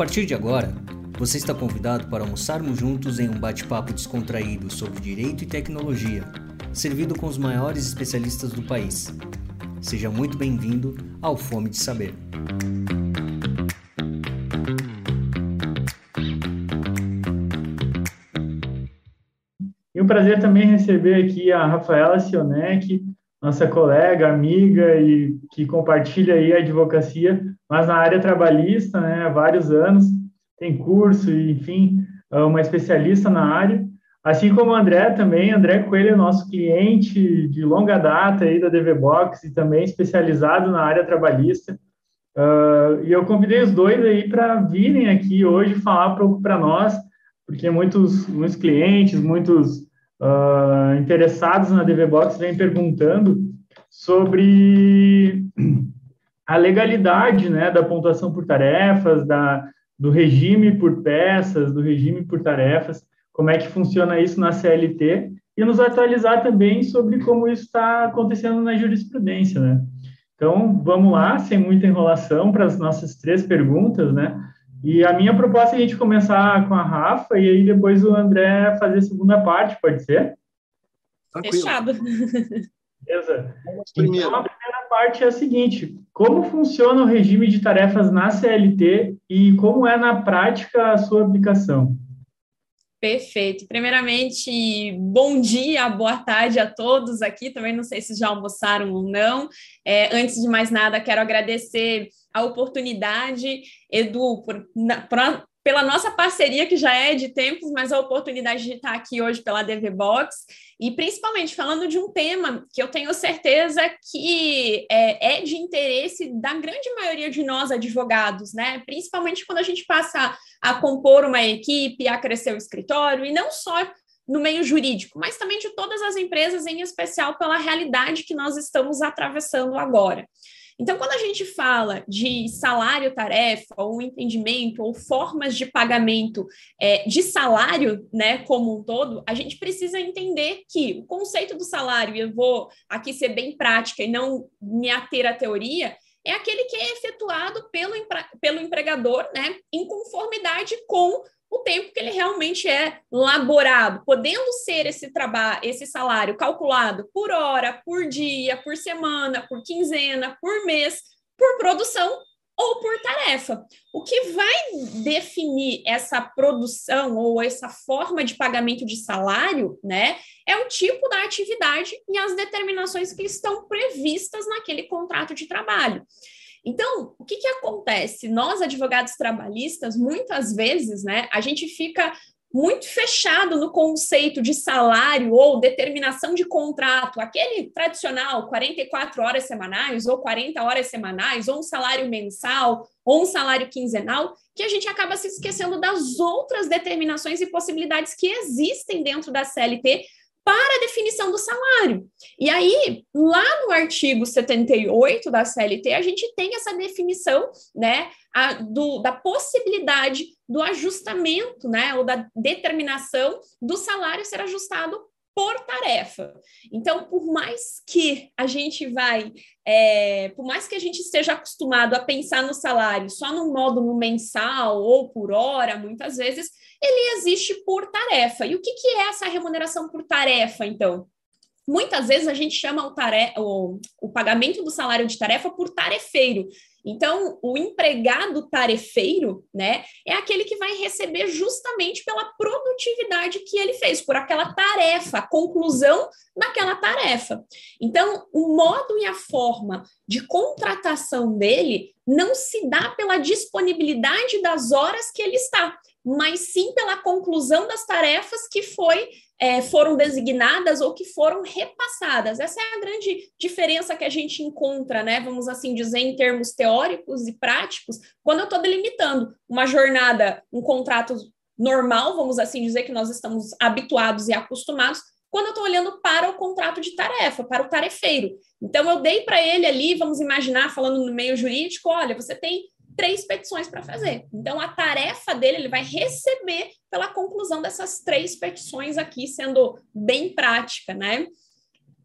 partir de agora, você está convidado para almoçarmos juntos em um bate-papo descontraído sobre direito e tecnologia, servido com os maiores especialistas do país. Seja muito bem-vindo ao Fome de Saber. E um prazer também receber aqui a Rafaela Sionek, nossa colega, amiga e que compartilha aí a advocacia, mas na área trabalhista, né, há vários anos, tem curso enfim, é uma especialista na área. Assim como o André também, André Coelho é nosso cliente de longa data aí da DVBox e também especializado na área trabalhista. Uh, e eu convidei os dois aí para virem aqui hoje falar pouco para nós, porque muitos, muitos clientes, muitos uh, interessados na DVBox vêm perguntando sobre a legalidade né, da pontuação por tarefas, da, do regime por peças, do regime por tarefas, como é que funciona isso na CLT, e nos atualizar também sobre como isso está acontecendo na jurisprudência, né? Então, vamos lá, sem muita enrolação, para as nossas três perguntas, né? E a minha proposta é a gente começar com a Rafa e aí depois o André fazer a segunda parte, pode ser? Tranquilo. Fechado. Beleza. Então, a primeira parte é a seguinte: como funciona o regime de tarefas na CLT e como é na prática a sua aplicação? Perfeito. Primeiramente, bom dia, boa tarde a todos aqui. Também não sei se já almoçaram ou não. É, antes de mais nada, quero agradecer a oportunidade, Edu, por, na, pra, pela nossa parceria, que já é de tempos, mas a oportunidade de estar aqui hoje pela DV Box, e principalmente falando de um tema que eu tenho certeza que é, é de interesse da grande maioria de nós advogados, né? Principalmente quando a gente passa a compor uma equipe, a crescer o escritório, e não só no meio jurídico, mas também de todas as empresas, em especial pela realidade que nós estamos atravessando agora. Então, quando a gente fala de salário-tarefa, ou entendimento, ou formas de pagamento é, de salário, né, como um todo, a gente precisa entender que o conceito do salário, e eu vou aqui ser bem prática e não me ater à teoria, é aquele que é efetuado pelo, pelo empregador, né, em conformidade com o tempo que ele realmente é laborado, podendo ser esse trabalho, esse salário calculado por hora, por dia, por semana, por quinzena, por mês, por produção ou por tarefa. O que vai definir essa produção ou essa forma de pagamento de salário, né, é o tipo da atividade e as determinações que estão previstas naquele contrato de trabalho. Então, o que, que acontece? Nós, advogados trabalhistas, muitas vezes, né, a gente fica muito fechado no conceito de salário ou determinação de contrato, aquele tradicional 44 horas semanais ou 40 horas semanais, ou um salário mensal, ou um salário quinzenal, que a gente acaba se esquecendo das outras determinações e possibilidades que existem dentro da CLT para a definição do salário. E aí, lá no artigo 78 da CLT, a gente tem essa definição, né, a, do, da possibilidade do ajustamento, né, ou da determinação do salário ser ajustado por tarefa. Então, por mais que a gente vai, é, por mais que a gente esteja acostumado a pensar no salário só no modo no mensal ou por hora, muitas vezes, ele existe por tarefa. E o que, que é essa remuneração por tarefa, então? Muitas vezes a gente chama o, tarefa, o, o pagamento do salário de tarefa por tarefeiro. Então, o empregado tarefeiro, né, é aquele que vai receber justamente pela produtividade que ele fez, por aquela tarefa, a conclusão daquela tarefa. Então, o modo e a forma de contratação dele não se dá pela disponibilidade das horas que ele está, mas sim pela conclusão das tarefas que foi é, foram designadas ou que foram repassadas. Essa é a grande diferença que a gente encontra, né? Vamos assim dizer, em termos teóricos e práticos, quando eu estou delimitando uma jornada, um contrato normal, vamos assim dizer, que nós estamos habituados e acostumados, quando eu estou olhando para o contrato de tarefa, para o tarefeiro. Então, eu dei para ele ali, vamos imaginar, falando no meio jurídico, olha, você tem três petições para fazer. Então, a tarefa dele, ele vai receber pela conclusão dessas três petições aqui, sendo bem prática, né?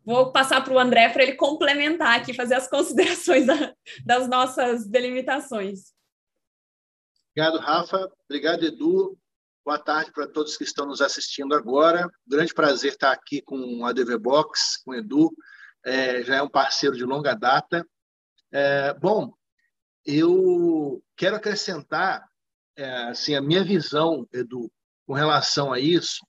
Vou passar para o André para ele complementar aqui, fazer as considerações da, das nossas delimitações. Obrigado, Rafa. Obrigado, Edu. Boa tarde para todos que estão nos assistindo agora. Grande prazer estar aqui com a DV Box, com o Edu. É, já é um parceiro de longa data. É, bom, eu quero acrescentar é, assim, a minha visão, Edu, com relação a isso,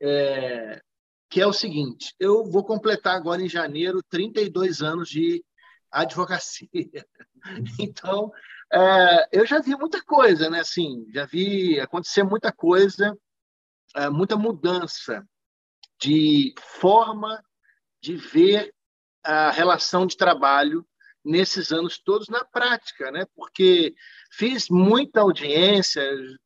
é, que é o seguinte: eu vou completar agora em janeiro 32 anos de advocacia. Então, é, eu já vi muita coisa, né? Assim, já vi acontecer muita coisa, é, muita mudança de forma de ver a relação de trabalho nesses anos todos na prática, né? Porque fiz muita audiência,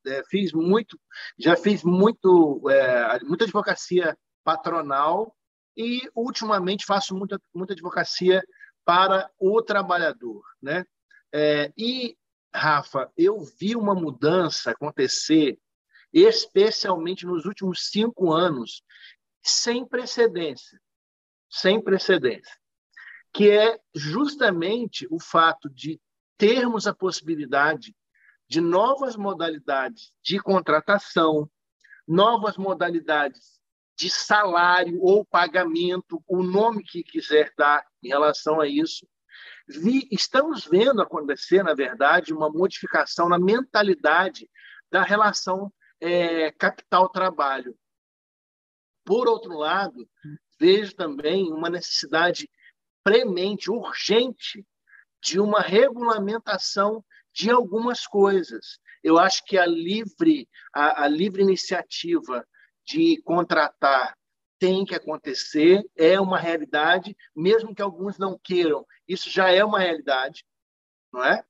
é, fiz muito, já fiz muito, é, muita advocacia patronal e ultimamente faço muita, muita advocacia para o trabalhador, né? É, e Rafa, eu vi uma mudança acontecer, especialmente nos últimos cinco anos, sem precedência, sem precedência, que é justamente o fato de termos a possibilidade de novas modalidades de contratação, novas modalidades de salário ou pagamento, o nome que quiser dar em relação a isso. Vi, estamos vendo acontecer, na verdade, uma modificação na mentalidade da relação é, capital-trabalho. Por outro lado, vejo também uma necessidade premente, urgente, de uma regulamentação de algumas coisas. Eu acho que a livre, a, a livre iniciativa de contratar tem que acontecer, é uma realidade, mesmo que alguns não queiram, isso já é uma realidade, não é?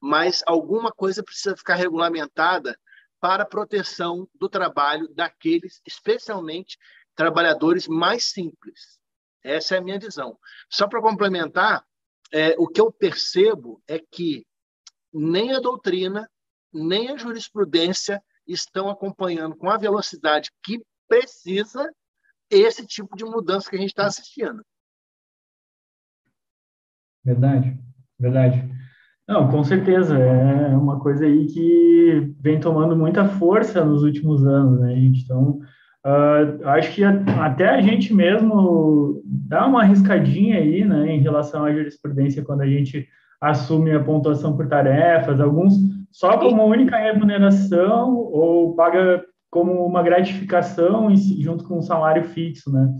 Mas alguma coisa precisa ficar regulamentada para a proteção do trabalho daqueles, especialmente trabalhadores mais simples. Essa é a minha visão. Só para complementar, é, o que eu percebo é que nem a doutrina, nem a jurisprudência estão acompanhando com a velocidade que precisa esse tipo de mudança que a gente está assistindo. Verdade, verdade. Não, com certeza, é uma coisa aí que vem tomando muita força nos últimos anos, né, gente? Então, uh, acho que até a gente mesmo dá uma arriscadinha aí, né, em relação à jurisprudência quando a gente assume a pontuação por tarefas, alguns só como única remuneração ou paga como uma gratificação junto com um salário fixo, né?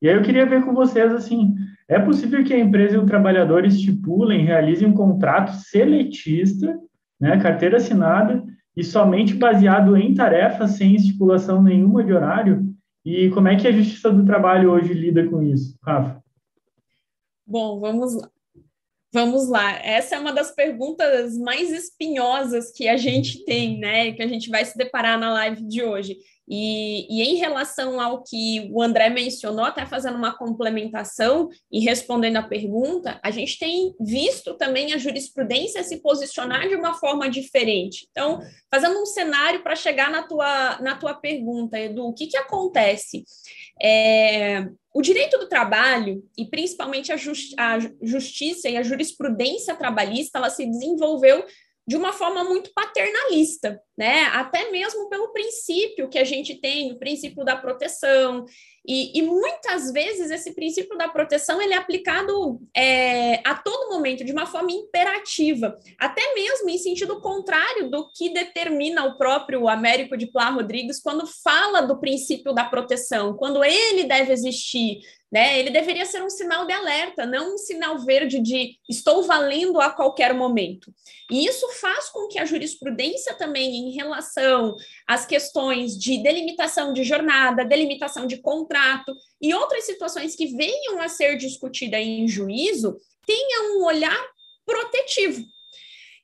E aí eu queria ver com vocês, assim, é possível que a empresa e o trabalhador estipulem, realizem um contrato seletista, né, carteira assinada, e somente baseado em tarefas, sem estipulação nenhuma de horário? E como é que a Justiça do Trabalho hoje lida com isso, Rafa? Bom, vamos lá. Vamos lá, essa é uma das perguntas mais espinhosas que a gente tem, né? Que a gente vai se deparar na live de hoje. E, e, em relação ao que o André mencionou, até fazendo uma complementação e respondendo a pergunta, a gente tem visto também a jurisprudência se posicionar de uma forma diferente. Então, fazendo um cenário para chegar na tua, na tua pergunta, Edu, o que, que acontece? É, o direito do trabalho, e principalmente a, justi a justiça e a jurisprudência trabalhista, ela se desenvolveu de uma forma muito paternalista, né? Até mesmo pelo princípio que a gente tem, o princípio da proteção, e, e, muitas vezes esse princípio da proteção ele é aplicado é, a todo momento, de uma forma imperativa, até mesmo em sentido contrário do que determina o próprio Américo de Plá Rodrigues quando fala do princípio da proteção, quando ele deve existir, né? Ele deveria ser um sinal de alerta, não um sinal verde de estou valendo a qualquer momento. E isso faz com que a jurisprudência também, em relação às questões de delimitação de jornada, delimitação de contrato e outras situações que venham a ser discutidas em juízo, tenha um olhar protetivo.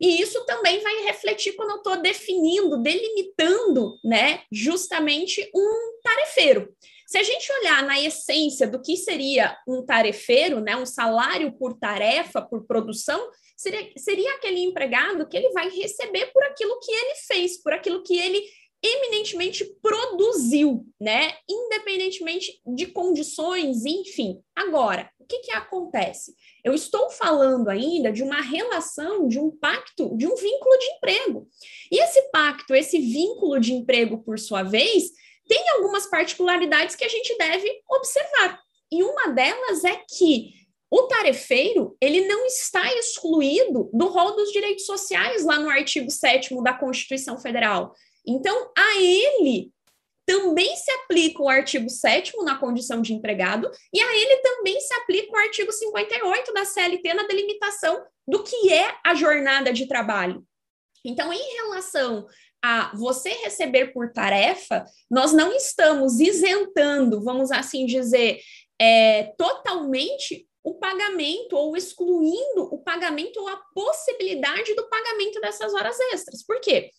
E isso também vai refletir quando eu estou definindo, delimitando, né, justamente um tarefeiro. Se a gente olhar na essência do que seria um tarefeiro, né, um salário por tarefa, por produção, seria, seria aquele empregado que ele vai receber por aquilo que ele fez, por aquilo que ele eminentemente produziu, né? Independente independentemente de condições, enfim. Agora, o que, que acontece? Eu estou falando ainda de uma relação, de um pacto, de um vínculo de emprego. E esse pacto, esse vínculo de emprego, por sua vez, tem algumas particularidades que a gente deve observar. E uma delas é que o tarefeiro, ele não está excluído do rol dos direitos sociais lá no artigo 7 da Constituição Federal. Então, a ele também se aplica o artigo 7 na condição de empregado, e a ele também se aplica o artigo 58 da CLT na delimitação do que é a jornada de trabalho. Então, em relação a você receber por tarefa, nós não estamos isentando, vamos assim dizer, é, totalmente o pagamento ou excluindo o pagamento ou a possibilidade do pagamento dessas horas extras. Por quê?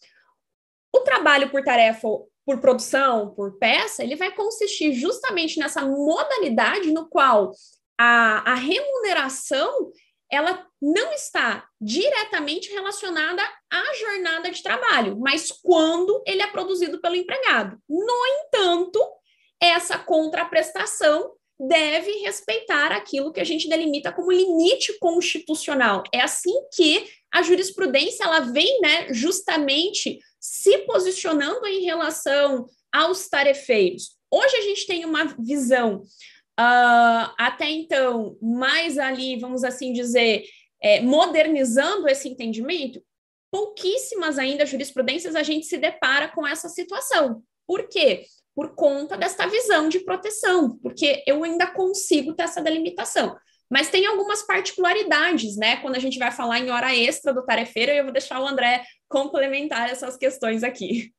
O trabalho por tarefa, por produção, por peça, ele vai consistir justamente nessa modalidade no qual a, a remuneração ela não está diretamente relacionada à jornada de trabalho, mas quando ele é produzido pelo empregado. No entanto, essa contraprestação deve respeitar aquilo que a gente delimita como limite constitucional. É assim que a jurisprudência ela vem, né, justamente se posicionando em relação aos tarefeiros. Hoje a gente tem uma visão uh, até então mais ali, vamos assim dizer, é, modernizando esse entendimento. Pouquíssimas ainda jurisprudências a gente se depara com essa situação. Por quê? por conta desta visão de proteção, porque eu ainda consigo ter essa delimitação. Mas tem algumas particularidades, né? Quando a gente vai falar em hora extra do tarefeiro, eu vou deixar o André complementar essas questões aqui.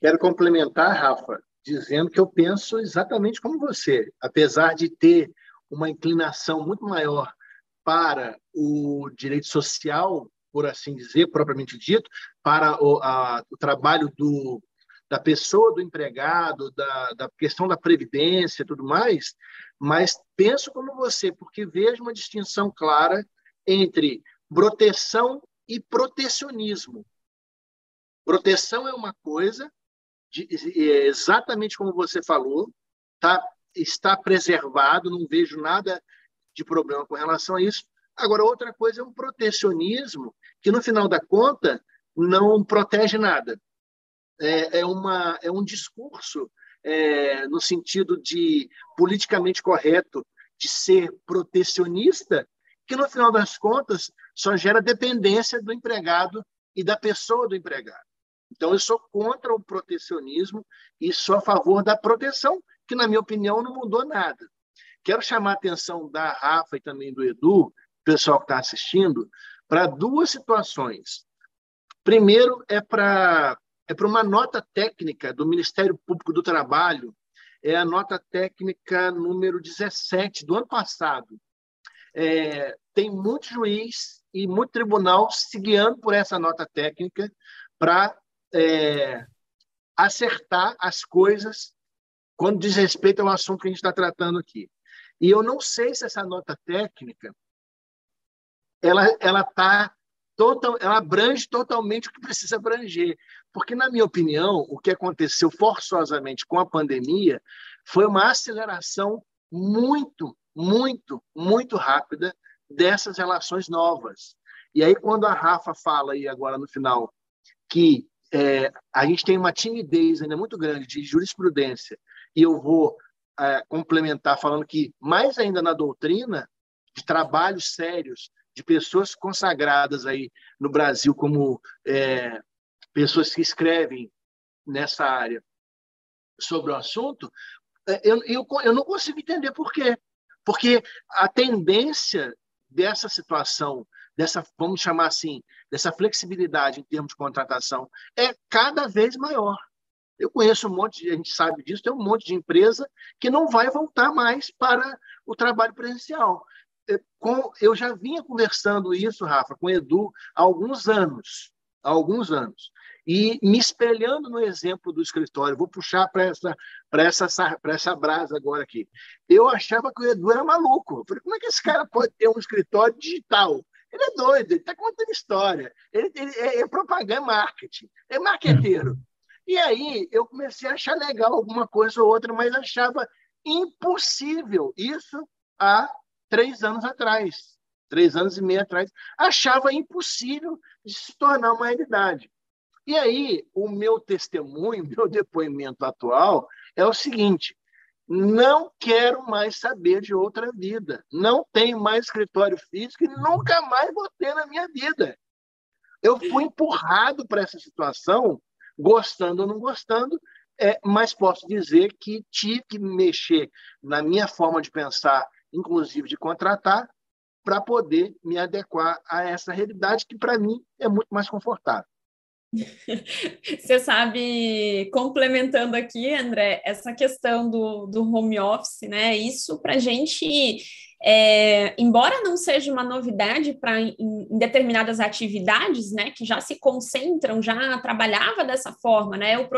Quero complementar, Rafa, dizendo que eu penso exatamente como você. Apesar de ter uma inclinação muito maior para o direito social, por assim dizer, propriamente dito, para o, a, o trabalho do da pessoa do empregado, da, da questão da previdência e tudo mais, mas penso como você, porque vejo uma distinção clara entre proteção e protecionismo. Proteção é uma coisa, é exatamente como você falou, tá, está preservado, não vejo nada de problema com relação a isso. Agora, outra coisa é um protecionismo que, no final da conta, não protege nada é, é, uma, é um discurso é, no sentido de politicamente correto, de ser protecionista, que no final das contas só gera dependência do empregado e da pessoa do empregado. Então, eu sou contra o protecionismo e sou a favor da proteção, que, na minha opinião, não mudou nada. Quero chamar a atenção da Rafa e também do Edu, pessoal que está assistindo, para duas situações. Primeiro é para é para uma nota técnica do Ministério Público do Trabalho, é a nota técnica número 17 do ano passado. É, tem muito juiz e muito tribunal se guiando por essa nota técnica para é, acertar as coisas quando diz respeito ao assunto que a gente está tratando aqui. E eu não sei se essa nota técnica ela ela está total, ela abrange totalmente o que precisa abranger. Porque, na minha opinião, o que aconteceu forçosamente com a pandemia foi uma aceleração muito, muito, muito rápida dessas relações novas. E aí, quando a Rafa fala aí agora no final que é, a gente tem uma timidez ainda muito grande de jurisprudência, e eu vou é, complementar falando que, mais ainda na doutrina, de trabalhos sérios, de pessoas consagradas aí no Brasil como é, pessoas que escrevem nessa área sobre o assunto, é, eu, eu, eu não consigo entender por quê. Porque a tendência dessa situação, dessa, vamos chamar assim, dessa flexibilidade em termos de contratação, é cada vez maior. Eu conheço um monte, de, a gente sabe disso, tem um monte de empresa que não vai voltar mais para o trabalho presencial. É, eu já vinha conversando isso, Rafa, com o Edu há alguns anos, há alguns anos. E me espelhando no exemplo do escritório, vou puxar para essa, essa, essa brasa agora aqui. Eu achava que o Edu era maluco. Eu falei, como é que esse cara pode ter um escritório digital? Ele é doido, ele está contando história. Ele, ele é, é, propaganda, é marketing, é marqueteiro. E aí eu comecei a achar legal alguma coisa ou outra, mas achava impossível isso há três anos atrás, três anos e meio atrás, achava impossível de se tornar uma realidade. E aí, o meu testemunho, meu depoimento atual é o seguinte: não quero mais saber de outra vida. Não tenho mais escritório físico e nunca mais vou ter na minha vida. Eu fui empurrado para essa situação, gostando ou não gostando, é, mas posso dizer que tive que mexer na minha forma de pensar, inclusive de contratar, para poder me adequar a essa realidade que, para mim, é muito mais confortável. Você sabe, complementando aqui, André, essa questão do, do home office, né? Isso para a gente, é, embora não seja uma novidade para em, em, determinadas atividades, né, que já se concentram, já trabalhava dessa forma, né? O,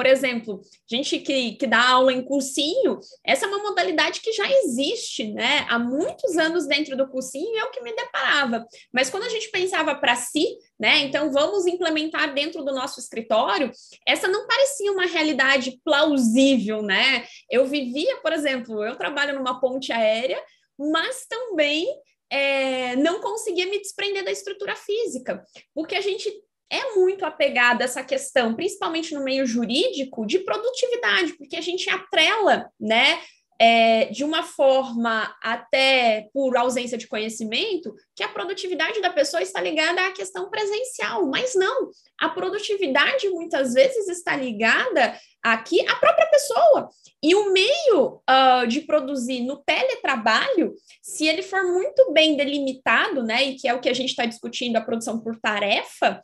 por exemplo, gente que, que dá aula em cursinho, essa é uma modalidade que já existe, né? Há muitos anos dentro do cursinho é o que me deparava. Mas quando a gente pensava para si, né? Então vamos implementar dentro do nosso escritório, essa não parecia uma realidade plausível, né? Eu vivia, por exemplo, eu trabalho numa ponte aérea, mas também é, não conseguia me desprender da estrutura física, porque a gente é muito apegada a essa questão, principalmente no meio jurídico, de produtividade, porque a gente atrela, né, é, de uma forma até por ausência de conhecimento, que a produtividade da pessoa está ligada à questão presencial, mas não, a produtividade muitas vezes está ligada aqui à própria pessoa. E o meio uh, de produzir no teletrabalho, se ele for muito bem delimitado, né, e que é o que a gente está discutindo, a produção por tarefa,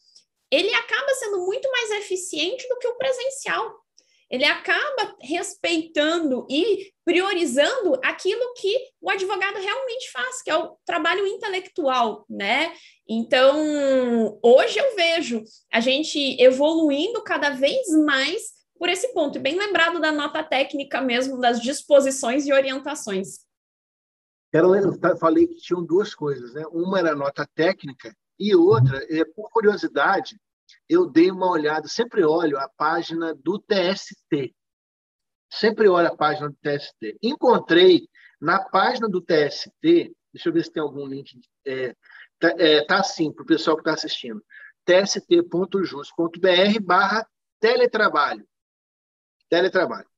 ele acaba sendo muito mais eficiente do que o presencial. Ele acaba respeitando e priorizando aquilo que o advogado realmente faz, que é o trabalho intelectual, né? Então, hoje eu vejo a gente evoluindo cada vez mais por esse ponto, e bem lembrado da nota técnica mesmo, das disposições e orientações. Eu falei que tinham duas coisas, né? Uma era a nota técnica e outra, é, por curiosidade, eu dei uma olhada, sempre olho a página do TST. Sempre olho a página do TST. Encontrei na página do TST, deixa eu ver se tem algum link. É, tá, é, tá assim, para o pessoal que está assistindo. tst.jus.br barra teletrabalho. Teletrabalho.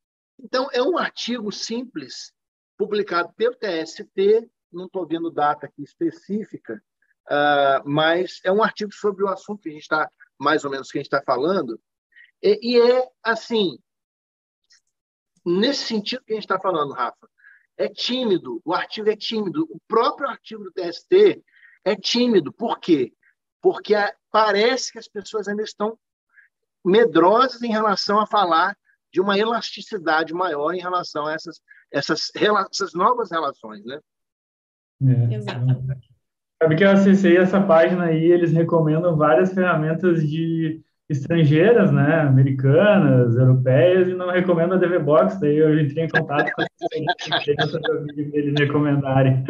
Então, é um artigo simples, publicado pelo TST, não estou vendo data aqui específica, Uh, mas é um artigo sobre o assunto que a gente está, mais ou menos, que a gente está falando, e, e, é assim, nesse sentido que a gente está falando, Rafa, é tímido, o artigo é tímido, o próprio artigo do TST é tímido, por quê? Porque a, parece que as pessoas ainda estão medrosas em relação a falar de uma elasticidade maior em relação a essas, essas, essas novas relações, né? É. Exatamente. Sabe que eu acessei essa página aí, eles recomendam várias ferramentas de estrangeiras, né, americanas, europeias, e não recomendam a DVBox, daí eu entrei em contato com eles recomendarem.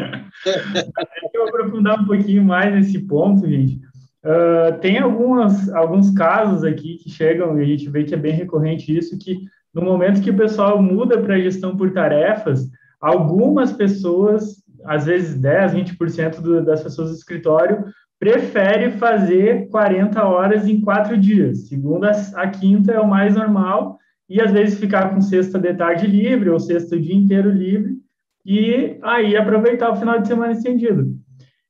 eu vou aprofundar um pouquinho mais nesse ponto, gente. Uh, tem algumas, alguns casos aqui que chegam, e a gente vê que é bem recorrente isso, que no momento que o pessoal muda para gestão por tarefas, algumas pessoas às vezes 10, 20% do, das pessoas do escritório prefere fazer 40 horas em quatro dias. Segunda a quinta é o mais normal, e às vezes ficar com sexta de tarde livre ou sexta o dia inteiro livre, e aí aproveitar o final de semana estendido.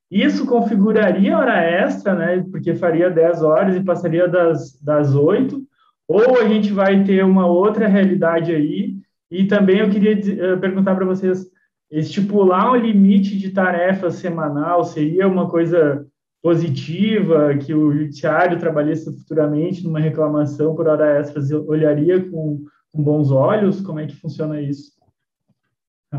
Isso configuraria hora extra, né, porque faria 10 horas e passaria das, das 8, ou a gente vai ter uma outra realidade aí, e também eu queria eh, perguntar para vocês, estipular um limite de tarefa semanal seria uma coisa positiva que o judiciário trabalhista futuramente numa reclamação por hora extras olharia com, com bons olhos? Como é que funciona isso?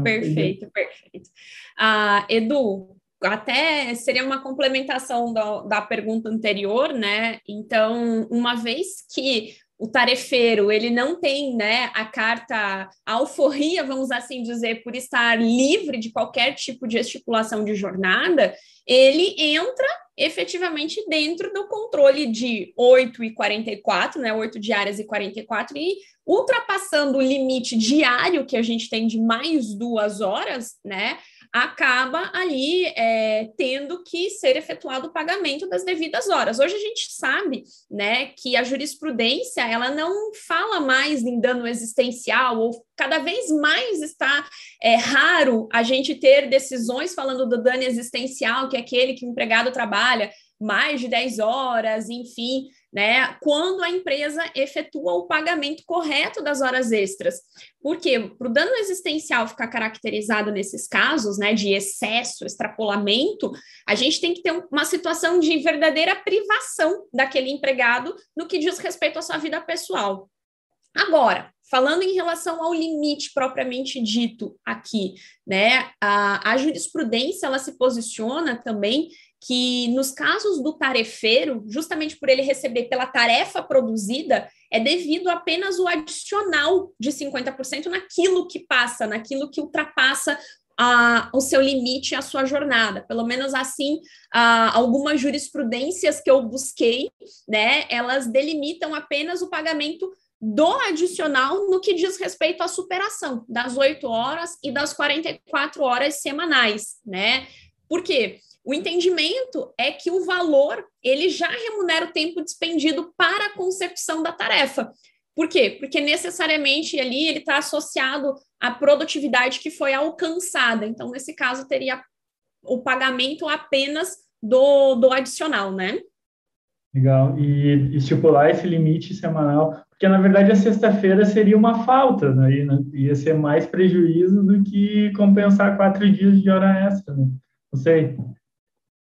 Perfeito, perfeito. Uh, Edu, até seria uma complementação da pergunta anterior, né? Então, uma vez que o tarefeiro ele não tem né, a carta a alforria, vamos assim dizer, por estar livre de qualquer tipo de estipulação de jornada, ele entra efetivamente dentro do controle de 8 e 44, né, 8 diárias e 44, e ultrapassando o limite diário que a gente tem de mais duas horas, né, acaba ali é, tendo que ser efetuado o pagamento das devidas horas. Hoje a gente sabe, né, que a jurisprudência ela não fala mais em dano existencial ou cada vez mais está é, raro a gente ter decisões falando do dano existencial, que é aquele que o empregado trabalha mais de 10 horas, enfim, né? Quando a empresa efetua o pagamento correto das horas extras. Porque para o dano existencial ficar caracterizado nesses casos, né, de excesso, extrapolamento, a gente tem que ter uma situação de verdadeira privação daquele empregado no que diz respeito à sua vida pessoal. Agora, falando em relação ao limite propriamente dito aqui, né, a, a jurisprudência ela se posiciona também que nos casos do tarefeiro, justamente por ele receber pela tarefa produzida, é devido apenas o adicional de 50% naquilo que passa, naquilo que ultrapassa o seu limite, a sua jornada. Pelo menos assim, algumas jurisprudências que eu busquei, né, elas delimitam apenas o pagamento do adicional no que diz respeito à superação das 8 horas e das 44 horas semanais, né? Por quê? O entendimento é que o valor ele já remunera o tempo despendido para a concepção da tarefa. Por quê? Porque necessariamente ali ele está associado à produtividade que foi alcançada. Então, nesse caso, teria o pagamento apenas do, do adicional, né? Legal. E estipular esse limite semanal, porque na verdade a sexta-feira seria uma falta, né? ia ser mais prejuízo do que compensar quatro dias de hora extra, né? Não sei.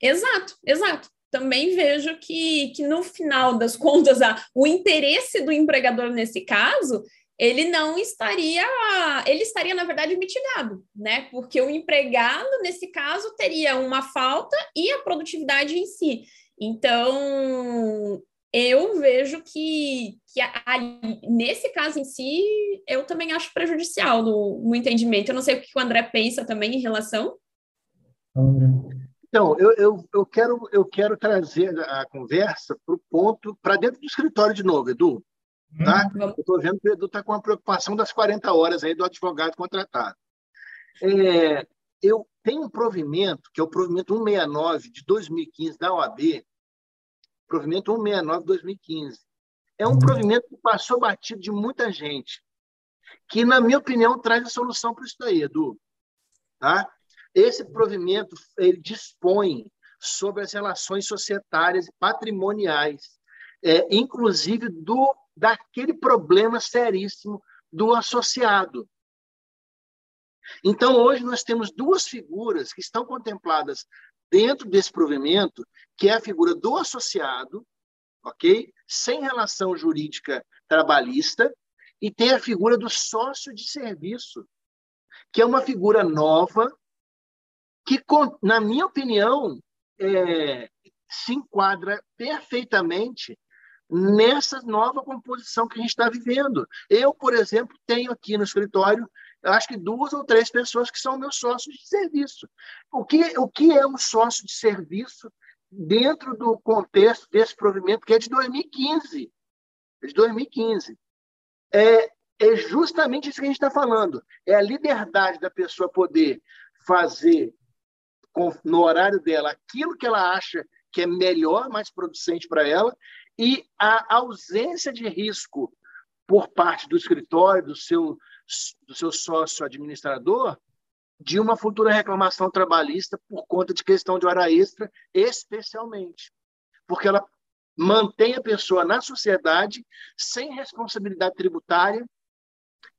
Exato, exato. Também vejo que, que no final das contas, a, o interesse do empregador nesse caso ele não estaria, ele estaria, na verdade, mitigado, né? Porque o empregado, nesse caso, teria uma falta e a produtividade em si. Então, eu vejo que, que a, a, nesse caso em si, eu também acho prejudicial no, no entendimento. Eu não sei o que o André pensa também em relação. Então, eu, eu, eu, quero, eu quero trazer a conversa para o ponto, para dentro do escritório de novo, Edu. Tá? Hum, eu estou vendo que o Edu está com a preocupação das 40 horas aí do advogado contratado. É, eu tenho um provimento, que é o provimento 169 de 2015 da OAB, provimento 169 de 2015. É um provimento que passou batido de muita gente, que, na minha opinião, traz a solução para isso daí, Edu. Tá? Esse provimento ele dispõe sobre as relações societárias e patrimoniais, é, inclusive do daquele problema seríssimo do associado. Então, hoje nós temos duas figuras que estão contempladas dentro desse provimento, que é a figura do associado, ok? Sem relação jurídica trabalhista, e tem a figura do sócio de serviço, que é uma figura nova, que, na minha opinião, é, se enquadra perfeitamente nessa nova composição que a gente está vivendo. Eu, por exemplo, tenho aqui no escritório, acho que duas ou três pessoas que são meus sócios de serviço. O que, o que é um sócio de serviço dentro do contexto desse provimento, que é de 2015? É de 2015. É, é justamente isso que a gente está falando. É a liberdade da pessoa poder fazer no horário dela aquilo que ela acha que é melhor, mais producente para ela, e a ausência de risco por parte do escritório, do seu, do seu sócio administrador, de uma futura reclamação trabalhista por conta de questão de hora extra, especialmente. Porque ela mantém a pessoa na sociedade sem responsabilidade tributária,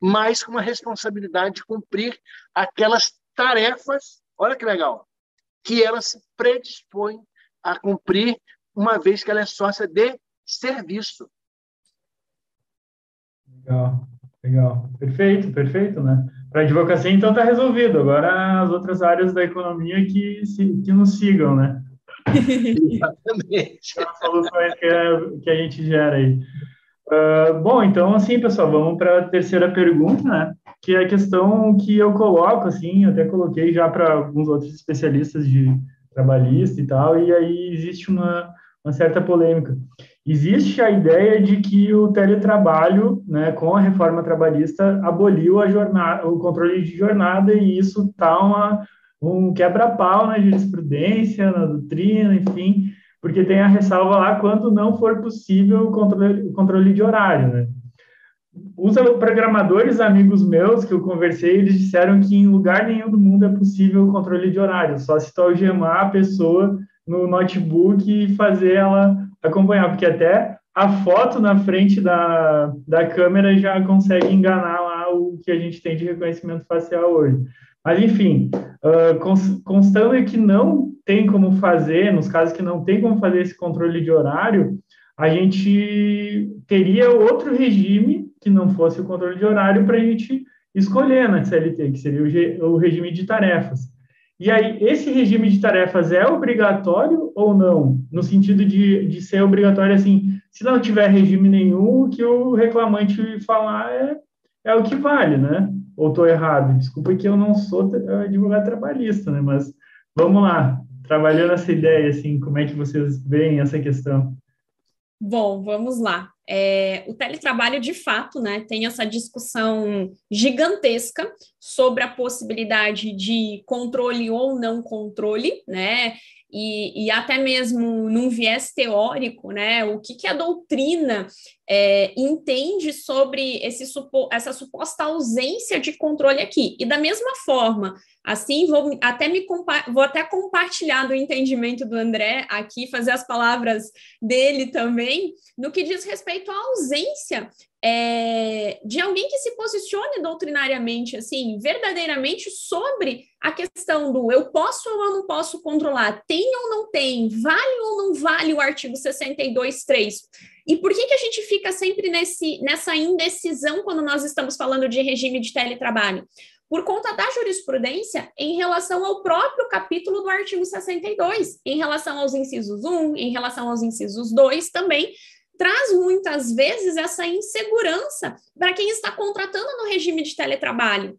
mas com a responsabilidade de cumprir aquelas tarefas. Olha que legal! Que ela se predispõe a cumprir, uma vez que ela é sócia de serviço. Legal, legal. Perfeito, perfeito, né? Para a advocacia, então, está resolvido. Agora, as outras áreas da economia que, se, que nos sigam, né? Exatamente. As soluções que, que a gente gera aí. Uh, bom, então, assim, pessoal, vamos para a terceira pergunta, né? Que é a questão que eu coloco, assim, até coloquei já para alguns outros especialistas de trabalhista e tal, e aí existe uma, uma certa polêmica. Existe a ideia de que o teletrabalho, né, com a reforma trabalhista, aboliu a jornada, o controle de jornada, e isso está um quebra-pau na jurisprudência, na doutrina, enfim, porque tem a ressalva lá quando não for possível o controle, o controle de horário, né? Os programadores amigos meus que eu conversei, eles disseram que em lugar nenhum do mundo é possível o controle de horário, só se tu algemar a pessoa no notebook e fazer ela acompanhar, porque até a foto na frente da, da câmera já consegue enganar lá o que a gente tem de reconhecimento facial hoje. Mas, enfim, uh, constando que não tem como fazer, nos casos que não tem como fazer esse controle de horário, a gente teria outro regime que não fosse o controle de horário para a gente escolher na CLT, que seria o, o regime de tarefas. E aí, esse regime de tarefas é obrigatório ou não? No sentido de, de ser obrigatório, assim, se não tiver regime nenhum, o que o reclamante falar é, é o que vale, né? Ou estou errado? Desculpa que eu não sou advogado trabalhista, né? Mas vamos lá, trabalhando essa ideia, assim, como é que vocês veem essa questão? Bom, vamos lá. É, o teletrabalho, de fato, né, tem essa discussão gigantesca sobre a possibilidade de controle ou não controle, né? E, e até mesmo num viés teórico, né, o que, que a doutrina é, entende sobre esse, essa suposta ausência de controle aqui. E da mesma forma, assim, vou até, me vou até compartilhar do entendimento do André aqui, fazer as palavras dele também, no que diz respeito à ausência é, de alguém que se posicione doutrinariamente, assim, verdadeiramente sobre a questão do eu posso ou eu não posso controlar, tem ou não tem, vale ou não vale o artigo 62.3. E por que, que a gente fica sempre nesse, nessa indecisão quando nós estamos falando de regime de teletrabalho? Por conta da jurisprudência em relação ao próprio capítulo do artigo 62, em relação aos incisos 1, em relação aos incisos 2 também, traz muitas vezes essa insegurança para quem está contratando no regime de teletrabalho.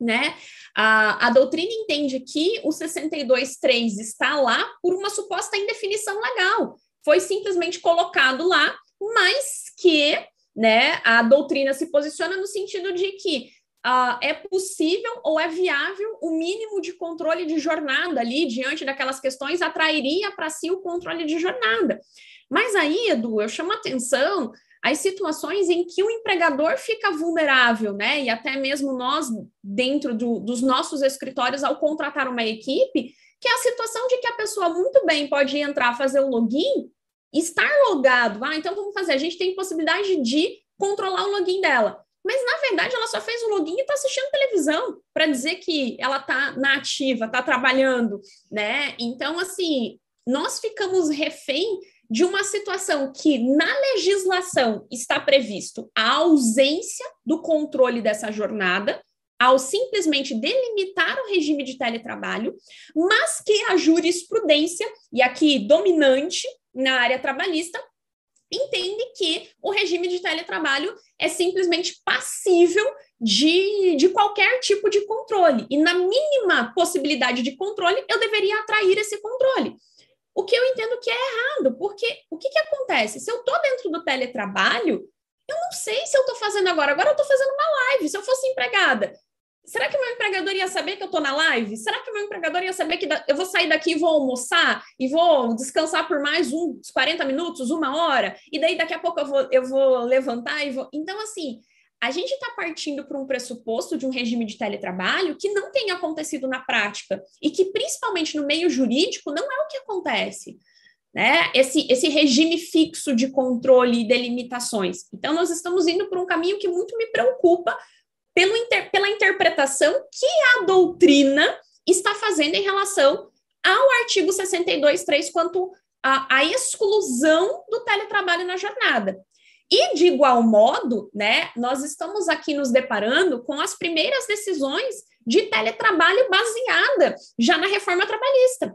Né? A, a doutrina entende que o 62.3 está lá por uma suposta indefinição legal. Foi simplesmente colocado lá, mas que né, a doutrina se posiciona no sentido de que Uh, é possível ou é viável o mínimo de controle de jornada ali, diante daquelas questões, atrairia para si o controle de jornada. Mas aí, Edu, eu chamo atenção as situações em que o empregador fica vulnerável, né? E até mesmo nós, dentro do, dos nossos escritórios, ao contratar uma equipe, que é a situação de que a pessoa muito bem pode entrar, fazer o login, estar logado. Ah, então vamos fazer. A gente tem possibilidade de controlar o login dela. Mas, na verdade, ela só fez o login e está assistindo televisão para dizer que ela está na ativa, está trabalhando, né? Então, assim, nós ficamos refém de uma situação que na legislação está previsto a ausência do controle dessa jornada, ao simplesmente delimitar o regime de teletrabalho, mas que a jurisprudência, e aqui dominante na área trabalhista, entende que o regime de teletrabalho é simplesmente passível de, de qualquer tipo de controle. E na mínima possibilidade de controle, eu deveria atrair esse controle. O que eu entendo que é errado, porque o que, que acontece? Se eu estou dentro do teletrabalho, eu não sei se eu estou fazendo agora. Agora eu estou fazendo uma live. Se eu fosse empregada, será que meu empregador ia saber que eu estou na live? Será que meu empregador ia saber que eu vou sair daqui e vou almoçar e vou descansar por mais uns 40 minutos, uma hora? E daí daqui a pouco eu vou, eu vou levantar e vou. Então, assim, a gente está partindo para um pressuposto de um regime de teletrabalho que não tem acontecido na prática e que, principalmente no meio jurídico, não é o que acontece. Né? Esse, esse regime fixo de controle e delimitações. Então, nós estamos indo por um caminho que muito me preocupa pelo inter, pela interpretação que a doutrina está fazendo em relação ao artigo 62.3 quanto à exclusão do teletrabalho na jornada. E, de igual modo, né, nós estamos aqui nos deparando com as primeiras decisões de teletrabalho baseada já na reforma trabalhista.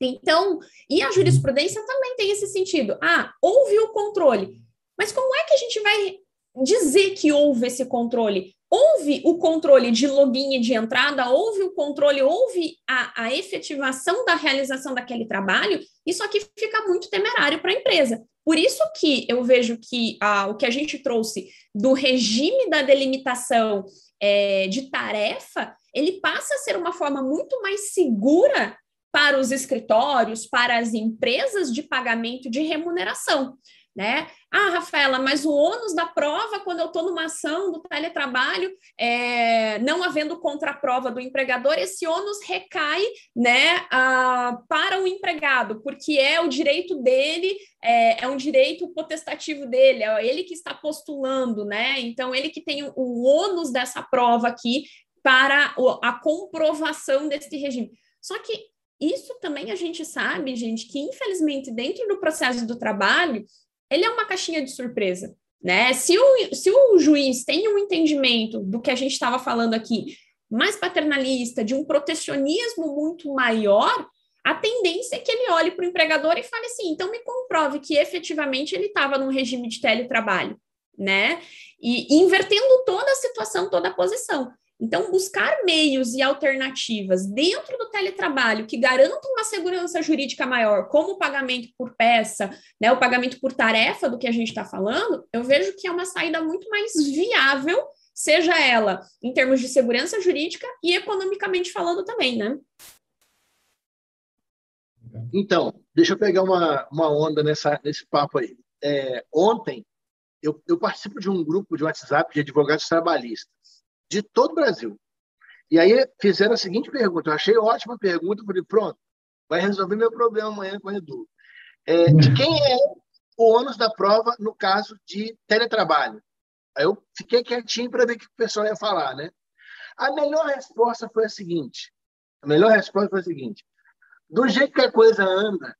Então, e a jurisprudência também tem esse sentido. Ah, houve o controle. Mas como é que a gente vai dizer que houve esse controle? Houve o controle de login e de entrada, houve o controle, houve a, a efetivação da realização daquele trabalho, isso aqui fica muito temerário para a empresa. Por isso que eu vejo que ah, o que a gente trouxe do regime da delimitação é, de tarefa, ele passa a ser uma forma muito mais segura para os escritórios, para as empresas de pagamento de remuneração né? Ah, Rafaela, mas o ônus da prova, quando eu estou numa ação do teletrabalho, é, não havendo contraprova do empregador, esse ônus recai né, a, para o empregado, porque é o direito dele, é, é, um direito potestativo dele, é ele que está postulando, né? Então, ele que tem o, o ônus dessa prova aqui para a comprovação desse regime. Só que isso também a gente sabe, gente, que infelizmente dentro do processo do trabalho, ele é uma caixinha de surpresa. Né? Se, o, se o juiz tem um entendimento do que a gente estava falando aqui, mais paternalista, de um protecionismo muito maior, a tendência é que ele olhe para o empregador e fale assim: então me comprove que efetivamente ele estava num regime de teletrabalho, né? E, e invertendo toda a situação, toda a posição. Então, buscar meios e alternativas dentro do teletrabalho que garantam uma segurança jurídica maior, como o pagamento por peça, né, o pagamento por tarefa do que a gente está falando, eu vejo que é uma saída muito mais viável, seja ela em termos de segurança jurídica e economicamente falando também, né? Então, deixa eu pegar uma, uma onda nessa, nesse papo aí. É, ontem, eu, eu participo de um grupo de WhatsApp de advogados trabalhistas de todo o Brasil. E aí fizeram a seguinte pergunta, eu achei ótima pergunta, falei, pronto, vai resolver meu problema amanhã com o Edu. É, de quem é o ônus da prova no caso de teletrabalho? Aí eu fiquei quietinho para ver o que o pessoal ia falar, né? A melhor resposta foi a seguinte, a melhor resposta foi a seguinte, do jeito que a coisa anda,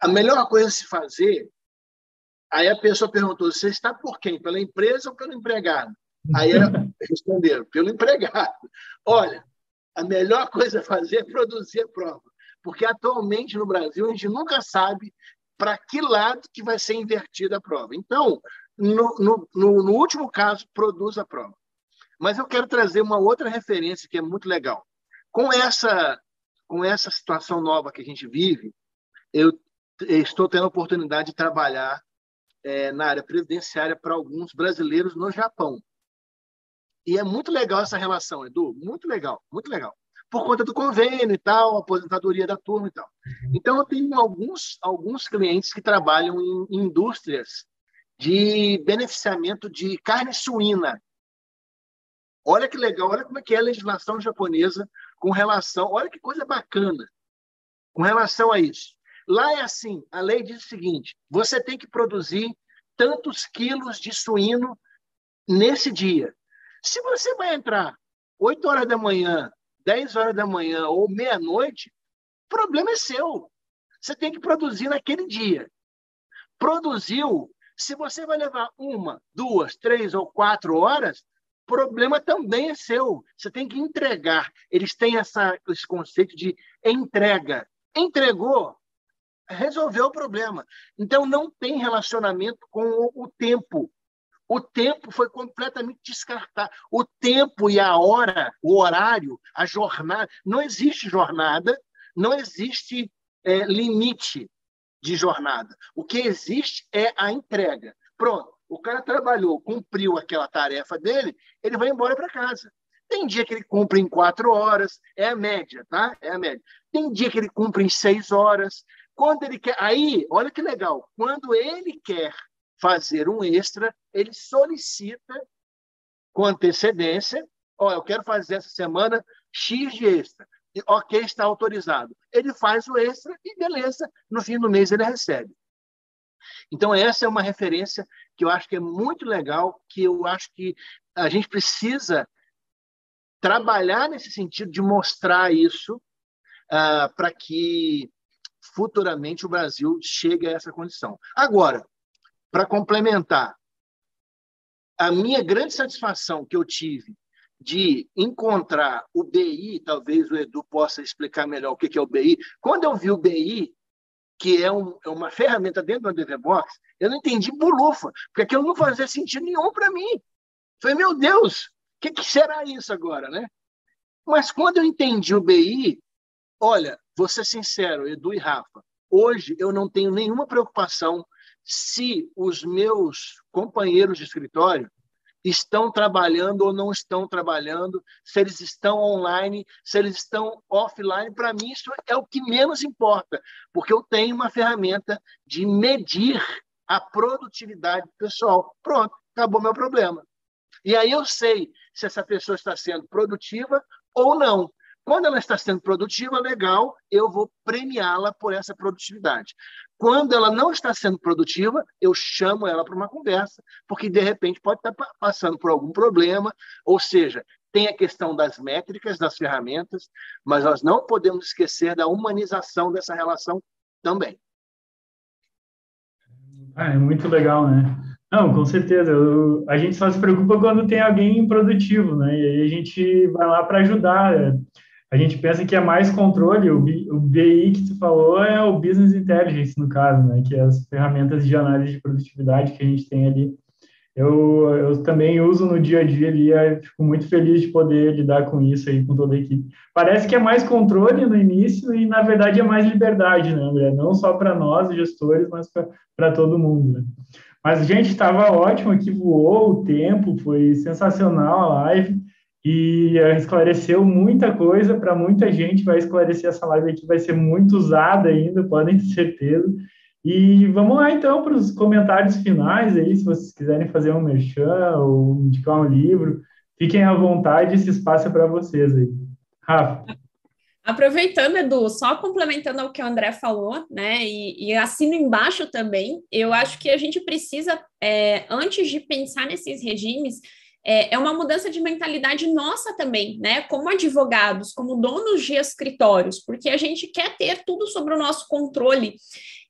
a melhor coisa a se fazer, aí a pessoa perguntou, você está por quem? Pela empresa ou pelo empregado? Aí responderam, pelo empregado. Olha, a melhor coisa a fazer é produzir a prova, porque atualmente no Brasil a gente nunca sabe para que lado que vai ser invertida a prova. Então, no, no, no, no último caso, produz a prova. Mas eu quero trazer uma outra referência que é muito legal. Com essa, com essa situação nova que a gente vive, eu estou tendo a oportunidade de trabalhar é, na área previdenciária para alguns brasileiros no Japão. E é muito legal essa relação, Edu, muito legal, muito legal. Por conta do convênio e tal, aposentadoria da turma e tal. Uhum. Então, eu tenho alguns, alguns clientes que trabalham em, em indústrias de beneficiamento de carne suína. Olha que legal, olha como é que é a legislação japonesa com relação, olha que coisa bacana com relação a isso. Lá é assim, a lei diz o seguinte: você tem que produzir tantos quilos de suíno nesse dia. Se você vai entrar 8 horas da manhã, 10 horas da manhã ou meia-noite, o problema é seu. Você tem que produzir naquele dia. Produziu, se você vai levar uma, duas, três ou quatro horas, problema também é seu. Você tem que entregar. Eles têm essa, esse conceito de entrega. Entregou, resolveu o problema. Então, não tem relacionamento com o tempo. O tempo foi completamente descartado. O tempo e a hora, o horário, a jornada. Não existe jornada, não existe é, limite de jornada. O que existe é a entrega. Pronto, o cara trabalhou, cumpriu aquela tarefa dele, ele vai embora para casa. Tem dia que ele cumpre em quatro horas, é a média, tá? É a média. Tem dia que ele cumpre em seis horas. Quando ele quer. Aí, olha que legal. Quando ele quer fazer um extra, ele solicita com antecedência, ó, oh, eu quero fazer essa semana X de extra. E, ok, está autorizado. Ele faz o extra e beleza, no fim do mês ele recebe. Então, essa é uma referência que eu acho que é muito legal, que eu acho que a gente precisa trabalhar nesse sentido de mostrar isso uh, para que futuramente o Brasil chegue a essa condição. Agora, para complementar, a minha grande satisfação que eu tive de encontrar o BI, talvez o Edu possa explicar melhor o que é o BI. Quando eu vi o BI, que é, um, é uma ferramenta dentro do DVBox, Eu não entendi bolufa, porque aquilo não fazia sentido nenhum para mim. Falei, meu Deus, o que, que será isso agora, né? Mas quando eu entendi o BI, olha, vou ser sincero, Edu e Rafa, hoje eu não tenho nenhuma preocupação se os meus companheiros de escritório estão trabalhando ou não estão trabalhando, se eles estão online, se eles estão offline, para mim isso é o que menos importa, porque eu tenho uma ferramenta de medir a produtividade pessoal. Pronto, acabou meu problema. E aí eu sei se essa pessoa está sendo produtiva ou não. Quando ela está sendo produtiva, legal, eu vou premiá-la por essa produtividade. Quando ela não está sendo produtiva, eu chamo ela para uma conversa, porque de repente pode estar passando por algum problema, ou seja, tem a questão das métricas, das ferramentas, mas nós não podemos esquecer da humanização dessa relação também. Ah, é muito legal, né? Não, com certeza. Eu, a gente só se preocupa quando tem alguém improdutivo, né? E aí a gente vai lá para ajudar. A gente pensa que é mais controle. O, o BI que tu falou é o Business Intelligence, no caso, né? Que é as ferramentas de análise de produtividade que a gente tem ali. Eu, eu também uso no dia a dia ali, fico muito feliz de poder lidar com isso aí, com toda a equipe. Parece que é mais controle no início e, na verdade, é mais liberdade, né, André? Não só para nós, gestores, mas para todo mundo, né? Mas, gente, estava ótimo aqui, voou o tempo, foi sensacional a live e eh, esclareceu muita coisa para muita gente. Vai esclarecer essa live aqui, vai ser muito usada ainda, podem ter certeza. E vamos lá então para os comentários finais aí, se vocês quiserem fazer um merchan ou indicar um livro, fiquem à vontade, esse espaço é para vocês aí. Rafa. Aproveitando, Edu, só complementando o que o André falou, né, e, e assino embaixo também, eu acho que a gente precisa, é, antes de pensar nesses regimes, é, é uma mudança de mentalidade nossa também, né, como advogados, como donos de escritórios, porque a gente quer ter tudo sobre o nosso controle,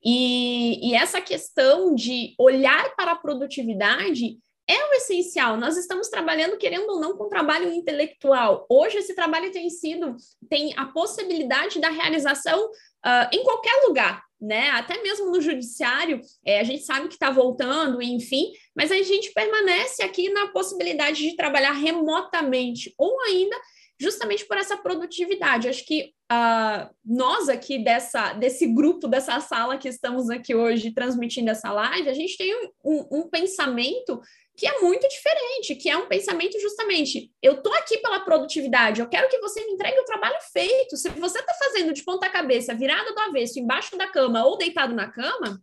e, e essa questão de olhar para a produtividade é o essencial. Nós estamos trabalhando, querendo ou não, com trabalho intelectual. Hoje, esse trabalho tem sido, tem a possibilidade da realização uh, em qualquer lugar, né? Até mesmo no judiciário, é, a gente sabe que está voltando, enfim, mas a gente permanece aqui na possibilidade de trabalhar remotamente ou ainda justamente por essa produtividade. Acho que uh, nós aqui dessa, desse grupo, dessa sala que estamos aqui hoje transmitindo essa live, a gente tem um, um, um pensamento que é muito diferente, que é um pensamento justamente, eu tô aqui pela produtividade, eu quero que você me entregue o trabalho feito. Se você está fazendo de ponta cabeça, virada do avesso, embaixo da cama ou deitado na cama,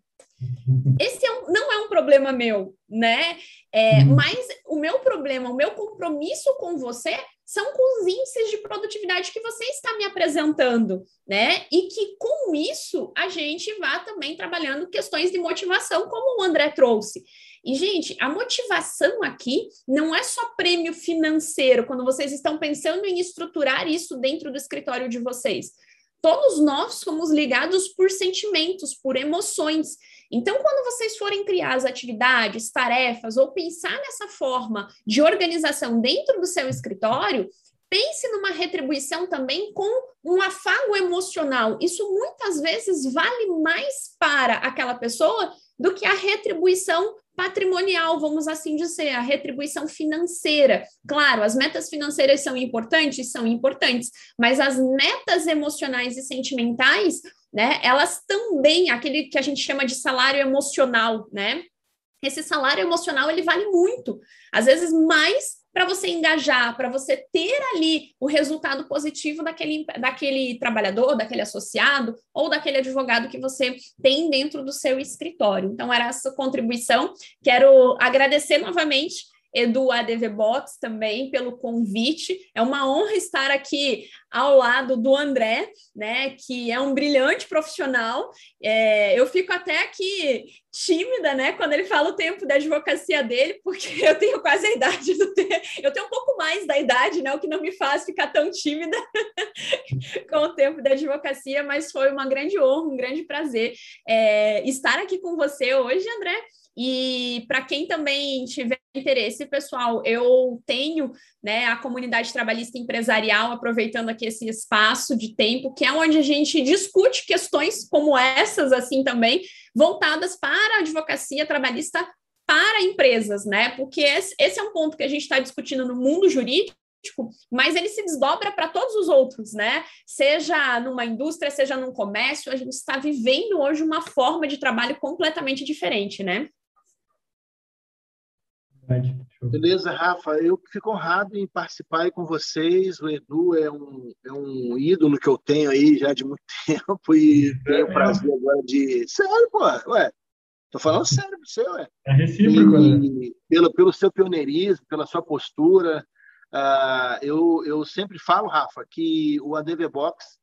esse é um, não é um problema meu, né? É, uhum. mas o meu problema, o meu compromisso com você são com os índices de produtividade que você está me apresentando, né? E que com isso a gente vá também trabalhando questões de motivação, como o André trouxe. E, gente, a motivação aqui não é só prêmio financeiro, quando vocês estão pensando em estruturar isso dentro do escritório de vocês. Todos nós somos ligados por sentimentos, por emoções. Então, quando vocês forem criar as atividades, tarefas ou pensar nessa forma de organização dentro do seu escritório, pense numa retribuição também com um afago emocional. Isso muitas vezes vale mais para aquela pessoa do que a retribuição patrimonial, vamos assim dizer, a retribuição financeira. Claro, as metas financeiras são importantes, são importantes, mas as metas emocionais e sentimentais, né, elas também, aquele que a gente chama de salário emocional, né? Esse salário emocional ele vale muito, às vezes mais para você engajar, para você ter ali o resultado positivo daquele, daquele trabalhador, daquele associado ou daquele advogado que você tem dentro do seu escritório. Então, era essa contribuição. Quero agradecer novamente Edu ADV Box também pelo convite. É uma honra estar aqui ao lado do André, né, que é um brilhante profissional. É, eu fico até aqui tímida, né, quando ele fala o tempo da advocacia dele, porque eu tenho quase a idade do tempo. Eu tenho um pouco mais da idade, né, o que não me faz ficar tão tímida com o tempo da advocacia, mas foi uma grande honra, um grande prazer é, estar aqui com você hoje, André. E para quem também estiver interesse, pessoal, eu tenho né, a comunidade trabalhista empresarial, aproveitando aqui esse espaço de tempo, que é onde a gente discute questões como essas, assim também, voltadas para a advocacia trabalhista para empresas, né? Porque esse, esse é um ponto que a gente está discutindo no mundo jurídico, mas ele se desdobra para todos os outros, né? Seja numa indústria, seja num comércio, a gente está vivendo hoje uma forma de trabalho completamente diferente, né? Beleza, Rafa. Eu fico honrado em participar com vocês. O Edu é um, é um ídolo que eu tenho aí já de muito tempo e é tenho o prazer agora de. Sério, pô, ué. Tô falando sério pra você, ué. É recíproco, e, né? Pelo, pelo seu pioneirismo, pela sua postura. Uh, eu, eu sempre falo, Rafa, que o ADV Box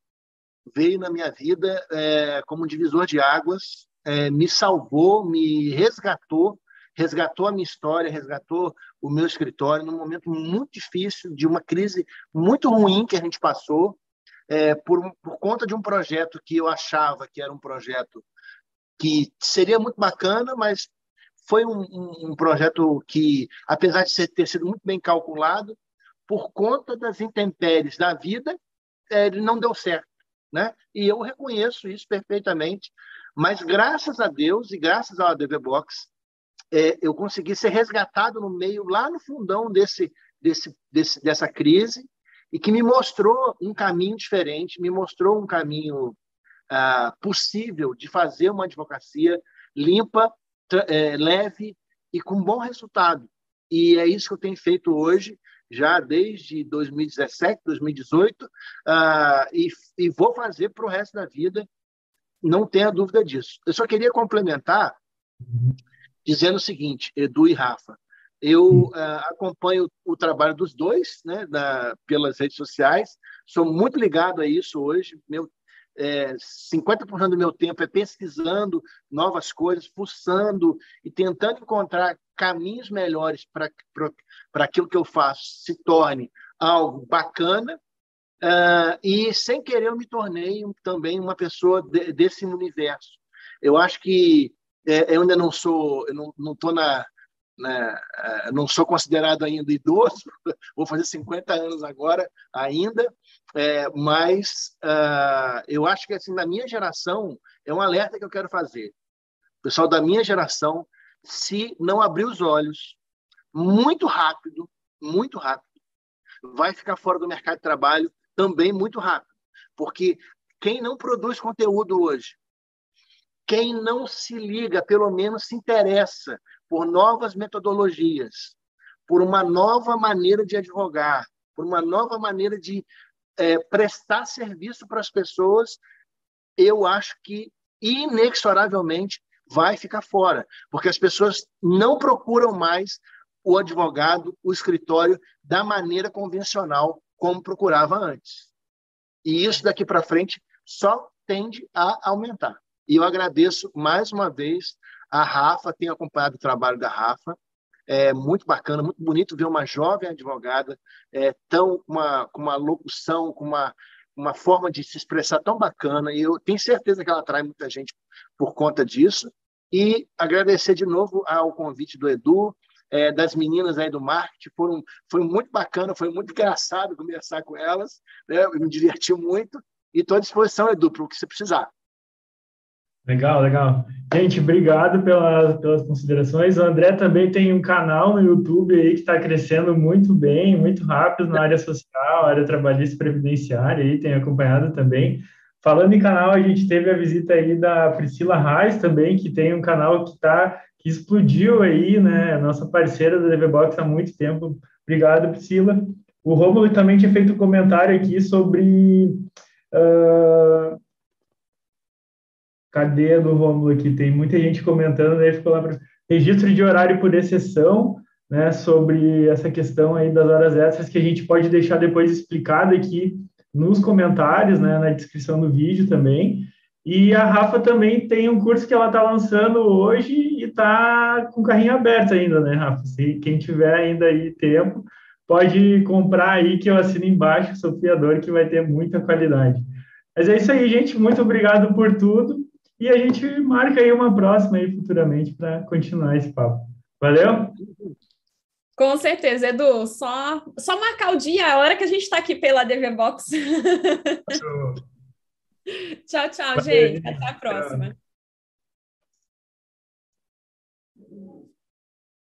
veio na minha vida é, como um divisor de águas, é, me salvou, me resgatou resgatou a minha história, resgatou o meu escritório num momento muito difícil, de uma crise muito ruim que a gente passou, é, por, por conta de um projeto que eu achava que era um projeto que seria muito bacana, mas foi um, um, um projeto que, apesar de ser, ter sido muito bem calculado, por conta das intempéries da vida, é, ele não deu certo. Né? E eu reconheço isso perfeitamente. Mas graças a Deus e graças ao ADV Box, é, eu consegui ser resgatado no meio, lá no fundão desse, desse, desse, dessa crise, e que me mostrou um caminho diferente, me mostrou um caminho ah, possível de fazer uma advocacia limpa, é, leve e com bom resultado. E é isso que eu tenho feito hoje, já desde 2017, 2018, ah, e, e vou fazer para o resto da vida, não tenha dúvida disso. Eu só queria complementar uhum dizendo o seguinte, Edu e Rafa, eu uh, acompanho o trabalho dos dois, né, da, pelas redes sociais, sou muito ligado a isso hoje, meu é, 50% do meu tempo é pesquisando novas coisas, fuçando e tentando encontrar caminhos melhores para aquilo que eu faço se torne algo bacana. Uh, e sem querer eu me tornei também uma pessoa de, desse universo. Eu acho que eu ainda não sou, eu não, não tô na, na, é, não sou considerado ainda idoso, vou fazer 50 anos agora ainda, é, mas uh, eu acho que assim na minha geração é um alerta que eu quero fazer. Pessoal da minha geração, se não abrir os olhos muito rápido, muito rápido, vai ficar fora do mercado de trabalho também muito rápido, porque quem não produz conteúdo hoje quem não se liga, pelo menos se interessa por novas metodologias, por uma nova maneira de advogar, por uma nova maneira de é, prestar serviço para as pessoas, eu acho que inexoravelmente vai ficar fora, porque as pessoas não procuram mais o advogado, o escritório da maneira convencional como procurava antes. E isso daqui para frente só tende a aumentar. E eu agradeço mais uma vez a Rafa, tenho acompanhado o trabalho da Rafa. É muito bacana, muito bonito ver uma jovem advogada é, tão uma, com uma locução, com uma, uma forma de se expressar tão bacana. E eu tenho certeza que ela atrai muita gente por conta disso. E agradecer de novo ao convite do Edu, é, das meninas aí do marketing. Foram, foi muito bacana, foi muito engraçado conversar com elas. Né? Eu me diverti muito. E estou à disposição, Edu, para o que você precisar. Legal, legal. Gente, obrigado pela, pelas considerações. O André também tem um canal no YouTube aí que está crescendo muito bem, muito rápido na área social, área trabalhista previdenciária, aí tem acompanhado também. Falando em canal, a gente teve a visita aí da Priscila Reis também, que tem um canal que tá, que explodiu aí, né? Nossa parceira da DVBox há muito tempo. Obrigado, Priscila. O Rômulo também tinha feito um comentário aqui sobre uh, Cadê do Romulo aqui? Tem muita gente comentando, né? Ficou lá para registro de horário por exceção, né? Sobre essa questão aí das horas extras que a gente pode deixar depois explicado aqui nos comentários, né? Na descrição do vídeo também. E a Rafa também tem um curso que ela está lançando hoje e está com carrinho aberto ainda, né, Rafa? Se quem tiver ainda aí tempo, pode comprar aí que eu assino embaixo, sou fiador, que vai ter muita qualidade. Mas é isso aí, gente. Muito obrigado por tudo. E a gente marca aí uma próxima aí futuramente para continuar esse papo. Valeu? Com certeza, Edu. Só, só marcar o dia, a hora que a gente está aqui pela DV Box. tchau, tchau, gente. Até a próxima.